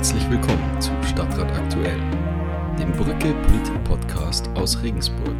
Herzlich willkommen zu Stadtrat Aktuell, dem Brücke Politik Podcast aus Regensburg.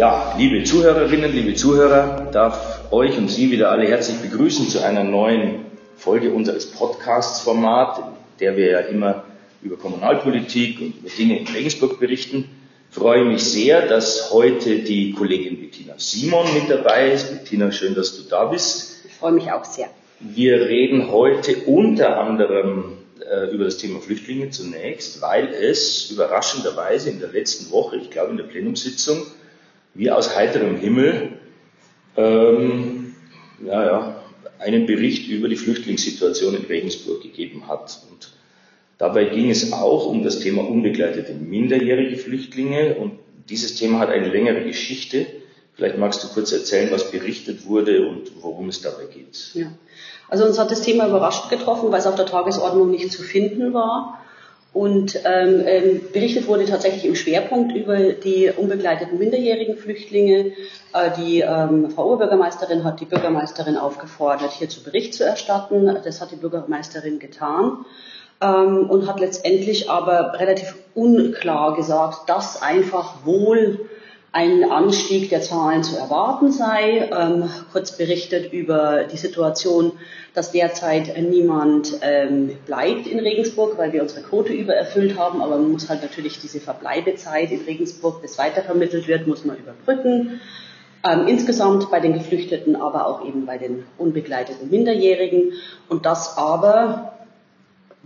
Ja, liebe Zuhörerinnen, liebe Zuhörer, darf euch und Sie wieder alle herzlich begrüßen zu einer neuen Folge unseres Podcasts-Format, in der wir ja immer über Kommunalpolitik und über Dinge in Regensburg berichten. Ich freue mich sehr, dass heute die Kollegin Bettina Simon mit dabei ist. Bettina, schön, dass du da bist. Ich freue mich auch sehr. Wir reden heute unter anderem äh, über das Thema Flüchtlinge zunächst, weil es überraschenderweise in der letzten Woche, ich glaube in der Plenumssitzung, wie aus heiterem Himmel ähm, ja, einen Bericht über die Flüchtlingssituation in Regensburg gegeben hat. Und dabei ging es auch um das Thema unbegleitete minderjährige Flüchtlinge. Und dieses Thema hat eine längere Geschichte. Vielleicht magst du kurz erzählen, was berichtet wurde und worum es dabei geht. Ja. Also uns hat das Thema überrascht getroffen, weil es auf der Tagesordnung nicht zu finden war. Und ähm, ähm, berichtet wurde tatsächlich im Schwerpunkt über die unbegleiteten minderjährigen Flüchtlinge. Äh, die ähm, Frau Oberbürgermeisterin hat die Bürgermeisterin aufgefordert, hierzu Bericht zu erstatten. Das hat die Bürgermeisterin getan ähm, und hat letztendlich aber relativ unklar gesagt, dass einfach wohl ein Anstieg der Zahlen zu erwarten sei. Ähm, kurz berichtet über die Situation, dass derzeit niemand ähm, bleibt in Regensburg, weil wir unsere Quote übererfüllt haben. Aber man muss halt natürlich diese Verbleibezeit in Regensburg, bis weitervermittelt wird, muss man überbrücken. Ähm, insgesamt bei den Geflüchteten, aber auch eben bei den unbegleiteten Minderjährigen. Und das aber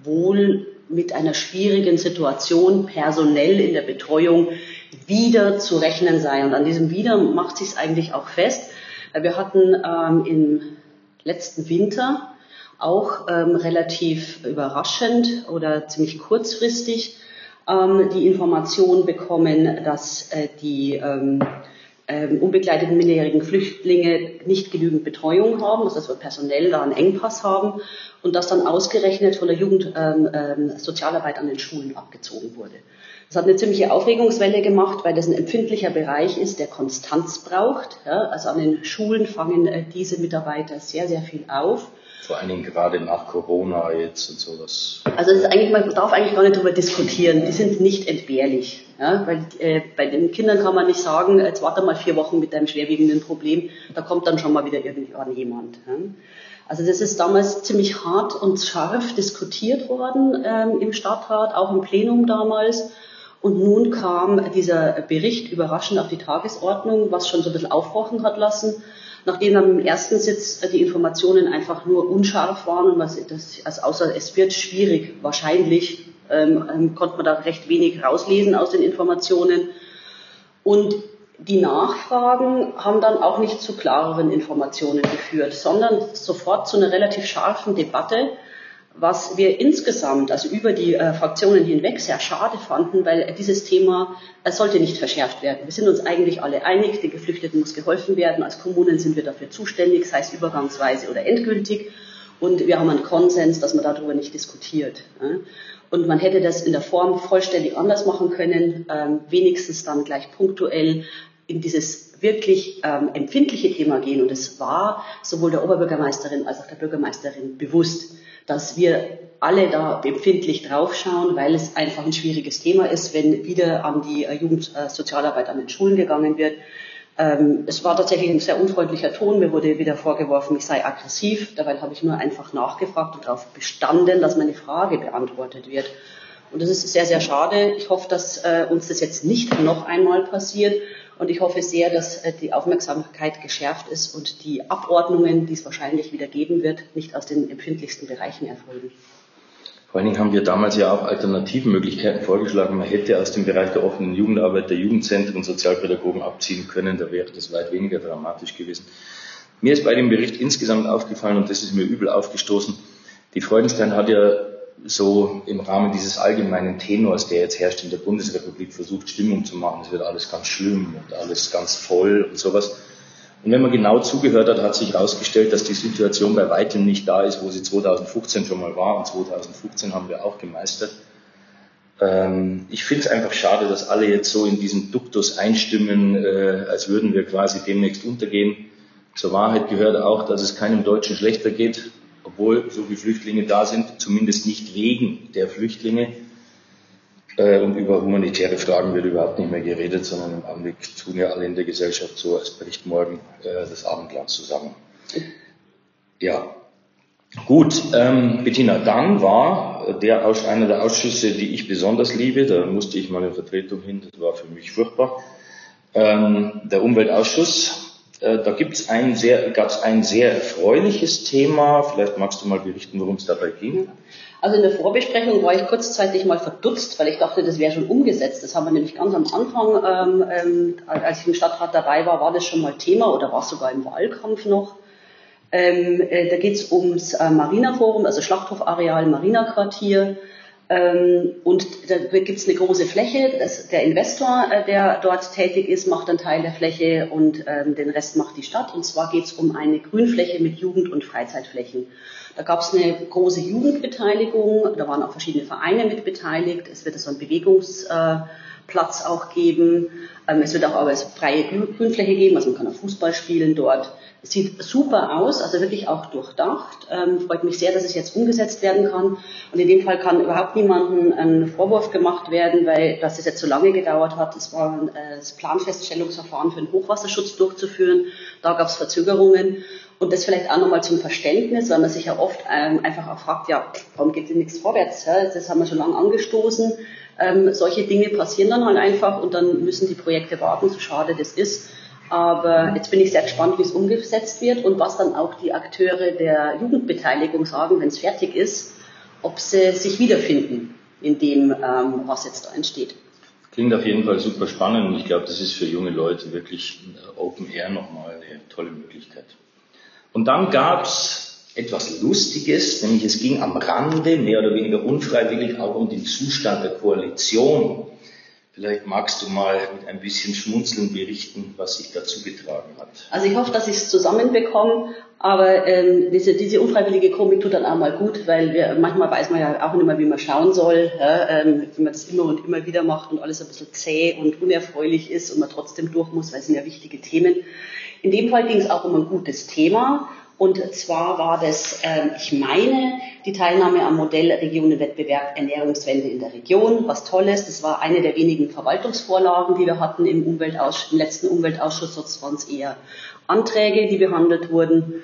wohl mit einer schwierigen Situation personell in der Betreuung wieder zu rechnen sei. Und an diesem wieder macht sich es eigentlich auch fest. Wir hatten ähm, im letzten Winter auch ähm, relativ überraschend oder ziemlich kurzfristig ähm, die Information bekommen, dass äh, die ähm, ähm, unbegleiteten minderjährigen Flüchtlinge nicht genügend Betreuung haben, dass wir personell da einen Engpass haben und das dann ausgerechnet von der Jugendsozialarbeit ähm, ähm, an den Schulen abgezogen wurde. Das hat eine ziemliche Aufregungswelle gemacht, weil das ein empfindlicher Bereich ist, der Konstanz braucht. Ja, also an den Schulen fangen äh, diese Mitarbeiter sehr, sehr viel auf. Vor allen Dingen gerade nach Corona jetzt und sowas. Also das ist eigentlich, man darf eigentlich gar nicht darüber diskutieren. Die sind nicht entbehrlich. Ja, weil äh, bei den Kindern kann man nicht sagen, jetzt warte mal vier Wochen mit deinem schwerwiegenden Problem, da kommt dann schon mal wieder irgendwann jemand. Ja. Also das ist damals ziemlich hart und scharf diskutiert worden ähm, im Stadtrat, auch im Plenum damals. Und nun kam dieser Bericht überraschend auf die Tagesordnung, was schon so ein bisschen aufhorchen hat lassen, nachdem im ersten Sitz die Informationen einfach nur unscharf waren und was das, also außer es wird schwierig, wahrscheinlich ähm, ähm, konnte man da recht wenig rauslesen aus den Informationen. Und die Nachfragen haben dann auch nicht zu klareren Informationen geführt, sondern sofort zu einer relativ scharfen Debatte, was wir insgesamt, also über die äh, Fraktionen hinweg, sehr schade fanden, weil dieses Thema äh, sollte nicht verschärft werden. Wir sind uns eigentlich alle einig, den Geflüchteten muss geholfen werden. Als Kommunen sind wir dafür zuständig, sei es übergangsweise oder endgültig. Und wir haben einen Konsens, dass man darüber nicht diskutiert. Ja. Und man hätte das in der Form vollständig anders machen können, ähm, wenigstens dann gleich punktuell in dieses wirklich ähm, empfindliche Thema gehen. Und es war sowohl der Oberbürgermeisterin als auch der Bürgermeisterin bewusst dass wir alle da empfindlich draufschauen, weil es einfach ein schwieriges Thema ist, wenn wieder an die äh, Jugendsozialarbeit an den Schulen gegangen wird. Ähm, es war tatsächlich ein sehr unfreundlicher Ton. Mir wurde wieder vorgeworfen, ich sei aggressiv. Dabei habe ich nur einfach nachgefragt und darauf bestanden, dass meine Frage beantwortet wird. Und das ist sehr, sehr schade. Ich hoffe, dass äh, uns das jetzt nicht noch einmal passiert. Und ich hoffe sehr, dass äh, die Aufmerksamkeit geschärft ist und die Abordnungen, die es wahrscheinlich wieder geben wird, nicht aus den empfindlichsten Bereichen erfolgen. Vor allen Dingen haben wir damals ja auch Alternativmöglichkeiten vorgeschlagen. Man hätte aus dem Bereich der offenen Jugendarbeit der Jugendzentren Sozialpädagogen abziehen können. Da wäre das weit weniger dramatisch gewesen. Mir ist bei dem Bericht insgesamt aufgefallen, und das ist mir übel aufgestoßen, die Freudenstein hat ja so im Rahmen dieses allgemeinen Tenors, der jetzt herrscht in der Bundesrepublik, versucht, Stimmung zu machen. Es wird alles ganz schlimm und alles ganz voll und sowas. Und wenn man genau zugehört hat, hat sich herausgestellt, dass die Situation bei weitem nicht da ist, wo sie 2015 schon mal war. Und 2015 haben wir auch gemeistert. Ähm, ich finde es einfach schade, dass alle jetzt so in diesen Duktus einstimmen, äh, als würden wir quasi demnächst untergehen. Zur Wahrheit gehört auch, dass es keinem Deutschen schlechter geht, obwohl so viele Flüchtlinge da sind, zumindest nicht wegen der Flüchtlinge. Äh, und über humanitäre Fragen wird überhaupt nicht mehr geredet, sondern im Augenblick tun ja alle in der Gesellschaft so, als bricht morgen äh, das Abendland zusammen. Ja, gut. Ähm, Bettina, dann war der Aus, einer der Ausschüsse, die ich besonders liebe, da musste ich mal in Vertretung hin, das war für mich furchtbar, ähm, der Umweltausschuss. Äh, da gibt's ein sehr, gab es ein sehr erfreuliches Thema. Vielleicht magst du mal berichten, worum es dabei ging. Also in der Vorbesprechung war ich kurzzeitig mal verdutzt, weil ich dachte, das wäre schon umgesetzt. Das haben wir nämlich ganz am Anfang, ähm, ähm, als ich im Stadtrat dabei war, war das schon mal Thema oder war es sogar im Wahlkampf noch. Ähm, äh, da geht es ums äh, Marina-Forum, also Schlachthofareal Marina-Quartier. Ähm, und da gibt es eine große Fläche. Das, der Investor, äh, der dort tätig ist, macht einen Teil der Fläche und ähm, den Rest macht die Stadt. Und zwar geht es um eine Grünfläche mit Jugend- und Freizeitflächen. Da gab es eine große Jugendbeteiligung, da waren auch verschiedene Vereine mit beteiligt. Es wird so einen Bewegungsplatz äh, auch geben. Ähm, es wird auch aber freie Grünfläche geben, also man kann auch Fußball spielen dort. Es sieht super aus, also wirklich auch durchdacht. Ähm, freut mich sehr, dass es jetzt umgesetzt werden kann. Und in dem Fall kann überhaupt niemandem ein Vorwurf gemacht werden, weil dass es jetzt so lange gedauert hat. Es war ein äh, das Planfeststellungsverfahren für den Hochwasserschutz durchzuführen. Da gab es Verzögerungen. Und das vielleicht auch nochmal zum Verständnis, weil man sich ja oft ähm, einfach auch fragt, ja, warum geht denn nichts vorwärts? Ja? Das haben wir schon lange angestoßen. Ähm, solche Dinge passieren dann halt einfach und dann müssen die Projekte warten, so schade das ist. Aber jetzt bin ich sehr gespannt, wie es umgesetzt wird und was dann auch die Akteure der Jugendbeteiligung sagen, wenn es fertig ist, ob sie sich wiederfinden in dem, ähm, was jetzt da entsteht. Klingt auf jeden Fall super spannend und ich glaube, das ist für junge Leute wirklich äh, Open Air nochmal eine tolle Möglichkeit. Und dann gab's etwas Lustiges, nämlich es ging am Rande, mehr oder weniger unfreiwillig, auch um den Zustand der Koalition. Vielleicht magst du mal mit ein bisschen Schmunzeln berichten, was sich dazu getragen hat. Also ich hoffe, dass ich es zusammenbekomme, aber ähm, diese, diese unfreiwillige Komik tut dann auch mal gut, weil wir, manchmal weiß man ja auch nicht mehr, wie man schauen soll, ja, ähm, wenn man das immer und immer wieder macht und alles ein bisschen zäh und unerfreulich ist und man trotzdem durch muss, weil es sind ja wichtige Themen. In dem Fall ging es auch um ein gutes Thema. Und zwar war das, äh, ich meine, die Teilnahme am Modell Regionenwettbewerb Ernährungswende in der Region, was Tolles. Das war eine der wenigen Verwaltungsvorlagen, die wir hatten im, Umweltausschuss, im letzten Umweltausschuss, sonst waren es eher Anträge, die behandelt wurden.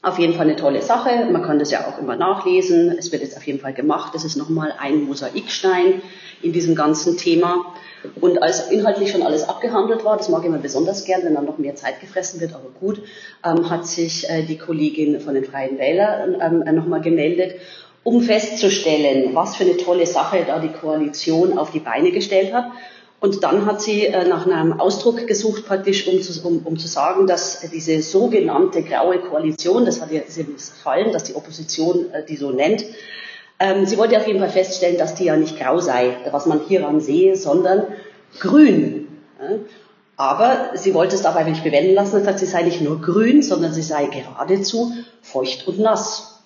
Auf jeden Fall eine tolle Sache. Man kann das ja auch immer nachlesen. Es wird jetzt auf jeden Fall gemacht. Das ist nochmal ein Mosaikstein in diesem ganzen Thema. Und als inhaltlich schon alles abgehandelt war, das mag ich immer besonders gern, wenn dann noch mehr Zeit gefressen wird, aber gut, ähm, hat sich äh, die Kollegin von den Freien Wählern ähm, äh, nochmal gemeldet, um festzustellen, was für eine tolle Sache da die Koalition auf die Beine gestellt hat. Und dann hat sie äh, nach einem Ausdruck gesucht, praktisch, um zu, um, um zu sagen, dass diese sogenannte graue Koalition, das hat ihr sehr gefallen, dass die Opposition äh, die so nennt, ähm, sie wollte auf jeden Fall feststellen, dass die ja nicht grau sei, was man hieran sehe, sondern grün. Aber sie wollte es dabei nicht bewenden lassen und sagt, sie sei nicht nur grün, sondern sie sei geradezu feucht und nass.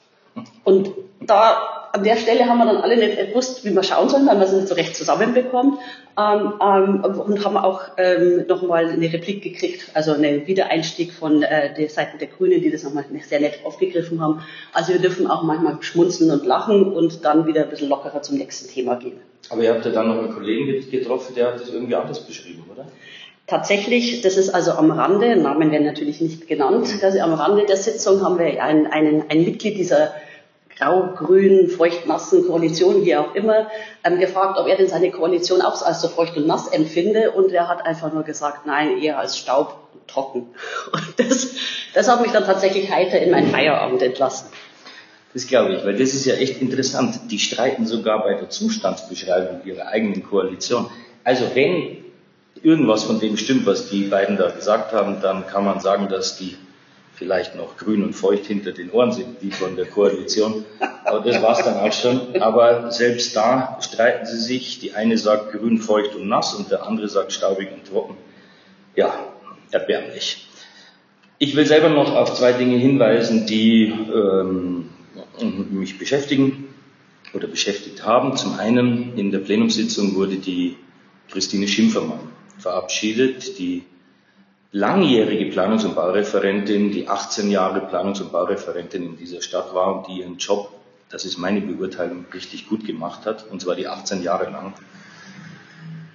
Und da an der Stelle haben wir dann alle nicht gewusst, wie wir schauen sollen, weil wir es nicht so recht zusammenbekommen. Ähm, ähm, und haben auch ähm, nochmal eine Replik gekriegt, also einen Wiedereinstieg von äh, der Seite der Grünen, die das nochmal sehr nett aufgegriffen haben. Also wir dürfen auch manchmal schmunzeln und lachen und dann wieder ein bisschen lockerer zum nächsten Thema gehen. Aber ihr habt ja dann noch einen Kollegen getroffen, der hat das irgendwie anders beschrieben, oder? Tatsächlich, das ist also am Rande, Namen werden natürlich nicht genannt, also am Rande der Sitzung haben wir einen, einen, ein Mitglied dieser grau-grün, feucht-nassen Koalition, wie auch immer, ähm, gefragt, ob er denn seine Koalition auch als so feucht und nass empfinde. Und er hat einfach nur gesagt, nein, eher als Staub trocken. Und das, das hat mich dann tatsächlich heiter in meinen Feierabend entlassen. Das glaube ich, weil das ist ja echt interessant. Die streiten sogar bei der Zustandsbeschreibung ihrer eigenen Koalition. Also wenn irgendwas von dem stimmt, was die beiden da gesagt haben, dann kann man sagen, dass die vielleicht noch grün und feucht hinter den Ohren sind, die von der Koalition. Aber das war's dann auch schon. Aber selbst da streiten sie sich. Die eine sagt grün, feucht und nass und der andere sagt staubig und trocken. Ja, erbärmlich. Ich will selber noch auf zwei Dinge hinweisen, die ähm, mich beschäftigen oder beschäftigt haben. Zum einen in der Plenumssitzung wurde die Christine Schimpfermann verabschiedet, die langjährige Planungs- und Baureferentin, die 18 Jahre Planungs- und Baureferentin in dieser Stadt war und die ihren Job, das ist meine Beurteilung, richtig gut gemacht hat, und zwar die 18 Jahre lang.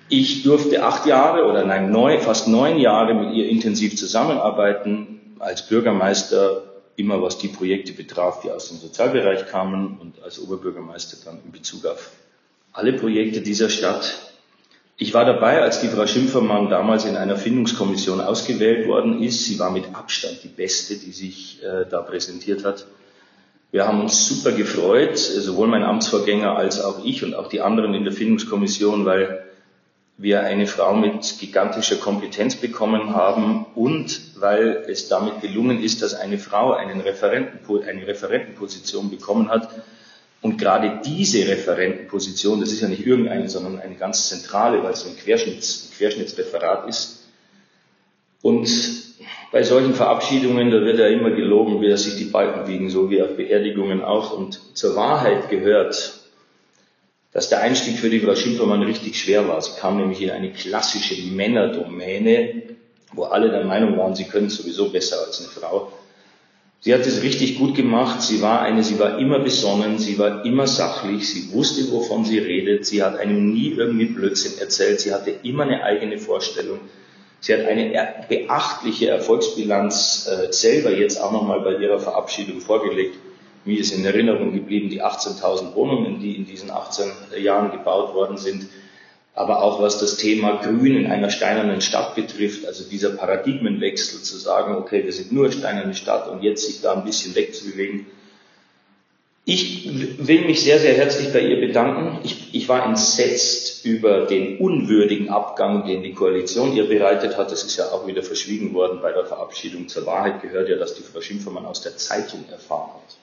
Ich durfte acht Jahre oder nein, neun, fast neun Jahre mit ihr intensiv zusammenarbeiten, als Bürgermeister immer was die Projekte betraf, die aus dem Sozialbereich kamen und als Oberbürgermeister dann in Bezug auf alle Projekte dieser Stadt. Ich war dabei, als die Frau Schimpfermann damals in einer Findungskommission ausgewählt worden ist. Sie war mit Abstand die beste, die sich äh, da präsentiert hat. Wir haben uns super gefreut, sowohl mein Amtsvorgänger als auch ich und auch die anderen in der Findungskommission, weil wir eine Frau mit gigantischer Kompetenz bekommen haben und weil es damit gelungen ist, dass eine Frau einen Referenten, eine Referentenposition bekommen hat, und gerade diese Referentenposition, das ist ja nicht irgendeine, sondern eine ganz zentrale, weil es ein, Querschnitts, ein Querschnittsreferat ist. Und bei solchen Verabschiedungen, da wird ja immer gelogen, wie sich die Balken wiegen, so wie auf Beerdigungen auch. Und zur Wahrheit gehört, dass der Einstieg für die Frau Schimpermann richtig schwer war. Sie kam nämlich in eine klassische Männerdomäne, wo alle der Meinung waren, sie können sowieso besser als eine Frau. Sie hat es richtig gut gemacht. Sie war eine, sie war immer besonnen, sie war immer sachlich, sie wusste, wovon sie redet. Sie hat einem nie irgendwie Blödsinn erzählt. Sie hatte immer eine eigene Vorstellung. Sie hat eine beachtliche Erfolgsbilanz äh, selber jetzt auch nochmal bei ihrer Verabschiedung vorgelegt. Mir ist in Erinnerung geblieben die 18.000 Wohnungen, die in diesen 18 Jahren gebaut worden sind aber auch was das Thema Grün in einer steinernen Stadt betrifft, also dieser Paradigmenwechsel zu sagen, okay, wir sind nur eine steinerne Stadt und jetzt sich da ein bisschen wegzubewegen. Ich will mich sehr, sehr herzlich bei ihr bedanken. Ich, ich war entsetzt über den unwürdigen Abgang, den die Koalition ihr bereitet hat. Das ist ja auch wieder verschwiegen worden bei der Verabschiedung. Zur Wahrheit gehört ja, dass die Frau Schimpfermann aus der Zeitung erfahren hat,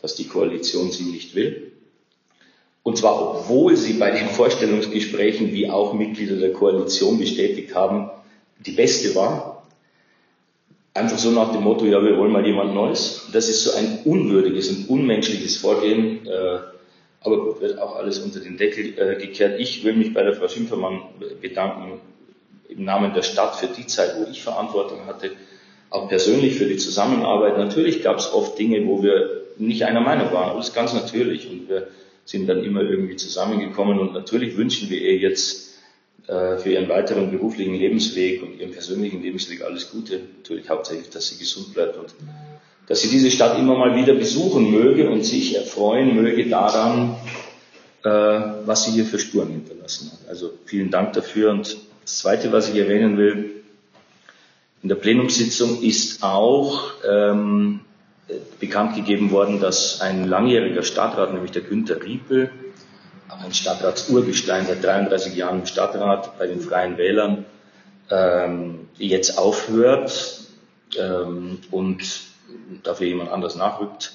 dass die Koalition sie nicht will. Und zwar, obwohl sie bei den Vorstellungsgesprächen, wie auch Mitglieder der Koalition bestätigt haben, die beste war. Einfach so nach dem Motto, ja, wir wollen mal jemand Neues. Das ist so ein unwürdiges und unmenschliches Vorgehen. Äh, aber wird auch alles unter den Deckel äh, gekehrt. Ich will mich bei der Frau Schimpfermann bedanken im Namen der Stadt für die Zeit, wo ich Verantwortung hatte, auch persönlich für die Zusammenarbeit. Natürlich gab es oft Dinge, wo wir nicht einer Meinung waren. Das ist ganz natürlich. Und wir sind dann immer irgendwie zusammengekommen und natürlich wünschen wir ihr jetzt äh, für ihren weiteren beruflichen Lebensweg und ihren persönlichen Lebensweg alles Gute. Natürlich hauptsächlich, dass sie gesund bleibt und dass sie diese Stadt immer mal wieder besuchen möge und sich erfreuen möge daran, äh, was sie hier für Spuren hinterlassen hat. Also vielen Dank dafür. Und das Zweite, was ich erwähnen will, in der Plenumssitzung ist auch ähm, bekannt gegeben worden, dass ein langjähriger Stadtrat, nämlich der Günther Riepel, auch ein Stadtratsurgestein seit 33 Jahren im Stadtrat bei den Freien Wählern, ähm, jetzt aufhört ähm, und dafür jemand anders nachrückt.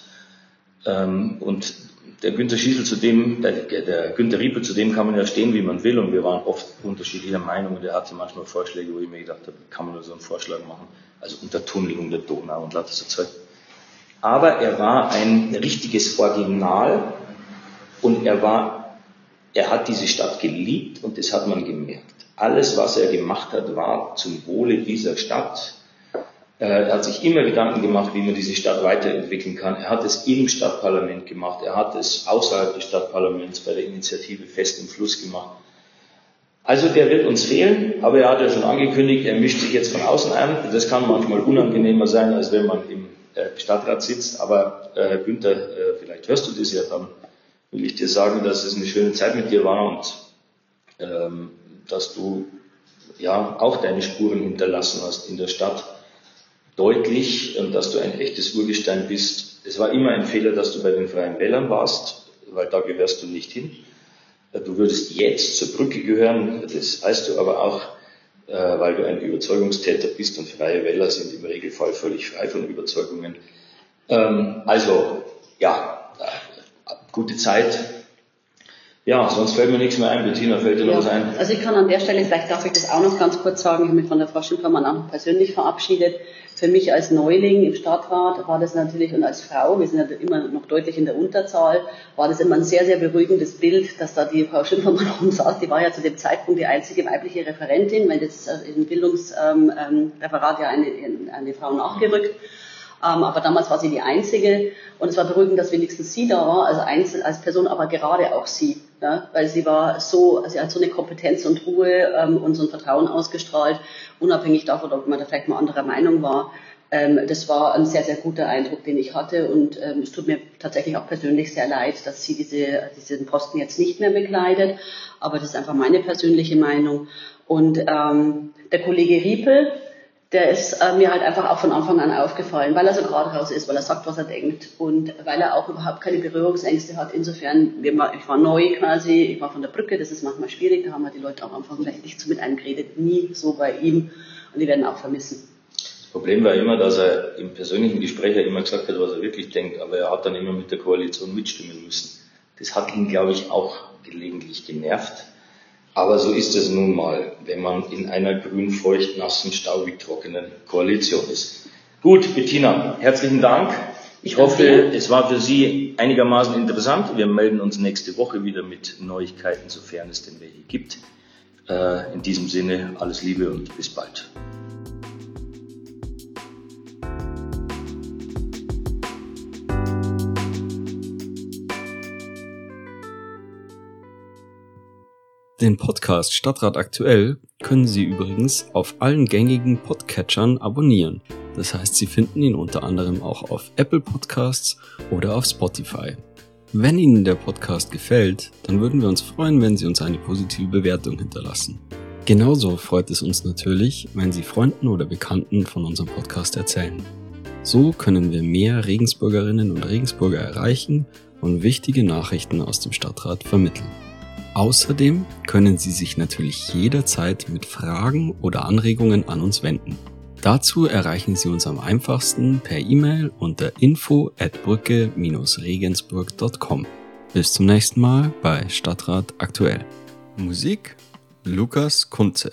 Ähm, und der Günther Schießel zu dem, der, der Günther Riepel, zu dem kann man ja stehen, wie man will, und wir waren oft unterschiedlicher Meinung und er hatte manchmal Vorschläge, wo ich mir gedacht habe, kann man nur so einen Vorschlag machen, also Untertunnelung der Donau und lauter so Zeug aber er war ein richtiges Original und er war, er hat diese Stadt geliebt und das hat man gemerkt. Alles, was er gemacht hat, war zum Wohle dieser Stadt. Er hat sich immer Gedanken gemacht, wie man diese Stadt weiterentwickeln kann. Er hat es im Stadtparlament gemacht. Er hat es außerhalb des Stadtparlaments bei der Initiative Fest im Fluss gemacht. Also der wird uns fehlen, aber er hat ja schon angekündigt, er mischt sich jetzt von außen ein. Das kann manchmal unangenehmer sein, als wenn man im äh, Stadtrat sitzt. Aber äh, Günther, äh, vielleicht hörst du das ja, dann will ich dir sagen, dass es eine schöne Zeit mit dir war und ähm, dass du ja auch deine Spuren hinterlassen hast in der Stadt. Deutlich und dass du ein echtes Urgestein bist. Es war immer ein Fehler, dass du bei den Freien Wählern warst, weil da gehörst du nicht hin. Äh, du würdest jetzt zur Brücke gehören, das weißt du aber auch, äh, weil du ein Überzeugungstäter bist und freie Wähler sind im Regelfall völlig frei von Überzeugungen. Ähm, also, ja, äh, gute Zeit. Ja, sonst fällt mir nichts mehr ein. Bettina, fällt dir noch was ein? Also ich kann an der Stelle, vielleicht darf ich das auch noch ganz kurz sagen, ich habe mich von der Frau Schimpfermann auch persönlich verabschiedet. Für mich als Neuling im Stadtrat war das natürlich, und als Frau, wir sind ja immer noch deutlich in der Unterzahl, war das immer ein sehr, sehr beruhigendes Bild, dass da die Frau Schimpfermann rumsaß. Die war ja zu dem Zeitpunkt die einzige weibliche Referentin, weil das im Bildungsreferat ähm, ähm, ja eine, eine Frau nachgerückt. Ähm, aber damals war sie die Einzige und es war beruhigend, dass wenigstens sie da war, also einzeln als Person, aber gerade auch sie, ja, weil sie war so, sie hat so eine Kompetenz und Ruhe ähm, und so ein Vertrauen ausgestrahlt, unabhängig davon, ob man da vielleicht mal anderer Meinung war. Ähm, das war ein sehr, sehr guter Eindruck, den ich hatte und ähm, es tut mir tatsächlich auch persönlich sehr leid, dass sie diese, diesen Posten jetzt nicht mehr bekleidet, aber das ist einfach meine persönliche Meinung. Und ähm, der Kollege Riepel, der ist äh, mir halt einfach auch von Anfang an aufgefallen, weil er so gerade raus ist, weil er sagt, was er denkt und weil er auch überhaupt keine Berührungsängste hat. Insofern, ich war neu quasi, ich war von der Brücke, das ist manchmal schwierig, da haben wir die Leute am Anfang vielleicht nicht so mit eingeredet, nie so bei ihm und die werden auch vermissen. Das Problem war immer, dass er im persönlichen Gespräch immer gesagt hat, was er wirklich denkt, aber er hat dann immer mit der Koalition mitstimmen müssen. Das hat ihn, glaube ich, auch gelegentlich genervt. Aber so ist es nun mal, wenn man in einer grün, feucht, nassen, staubig, trockenen Koalition ist. Gut, Bettina, herzlichen Dank. Ich hoffe, es war für Sie einigermaßen interessant. Wir melden uns nächste Woche wieder mit Neuigkeiten, sofern es denn welche gibt. Äh, in diesem Sinne, alles Liebe und bis bald. Den Podcast Stadtrat aktuell können Sie übrigens auf allen gängigen Podcatchern abonnieren. Das heißt, Sie finden ihn unter anderem auch auf Apple Podcasts oder auf Spotify. Wenn Ihnen der Podcast gefällt, dann würden wir uns freuen, wenn Sie uns eine positive Bewertung hinterlassen. Genauso freut es uns natürlich, wenn Sie Freunden oder Bekannten von unserem Podcast erzählen. So können wir mehr Regensburgerinnen und Regensburger erreichen und wichtige Nachrichten aus dem Stadtrat vermitteln. Außerdem können Sie sich natürlich jederzeit mit Fragen oder Anregungen an uns wenden. Dazu erreichen Sie uns am einfachsten per E-Mail unter info at brücke-regensburg.com. Bis zum nächsten Mal bei Stadtrat aktuell. Musik Lukas Kunze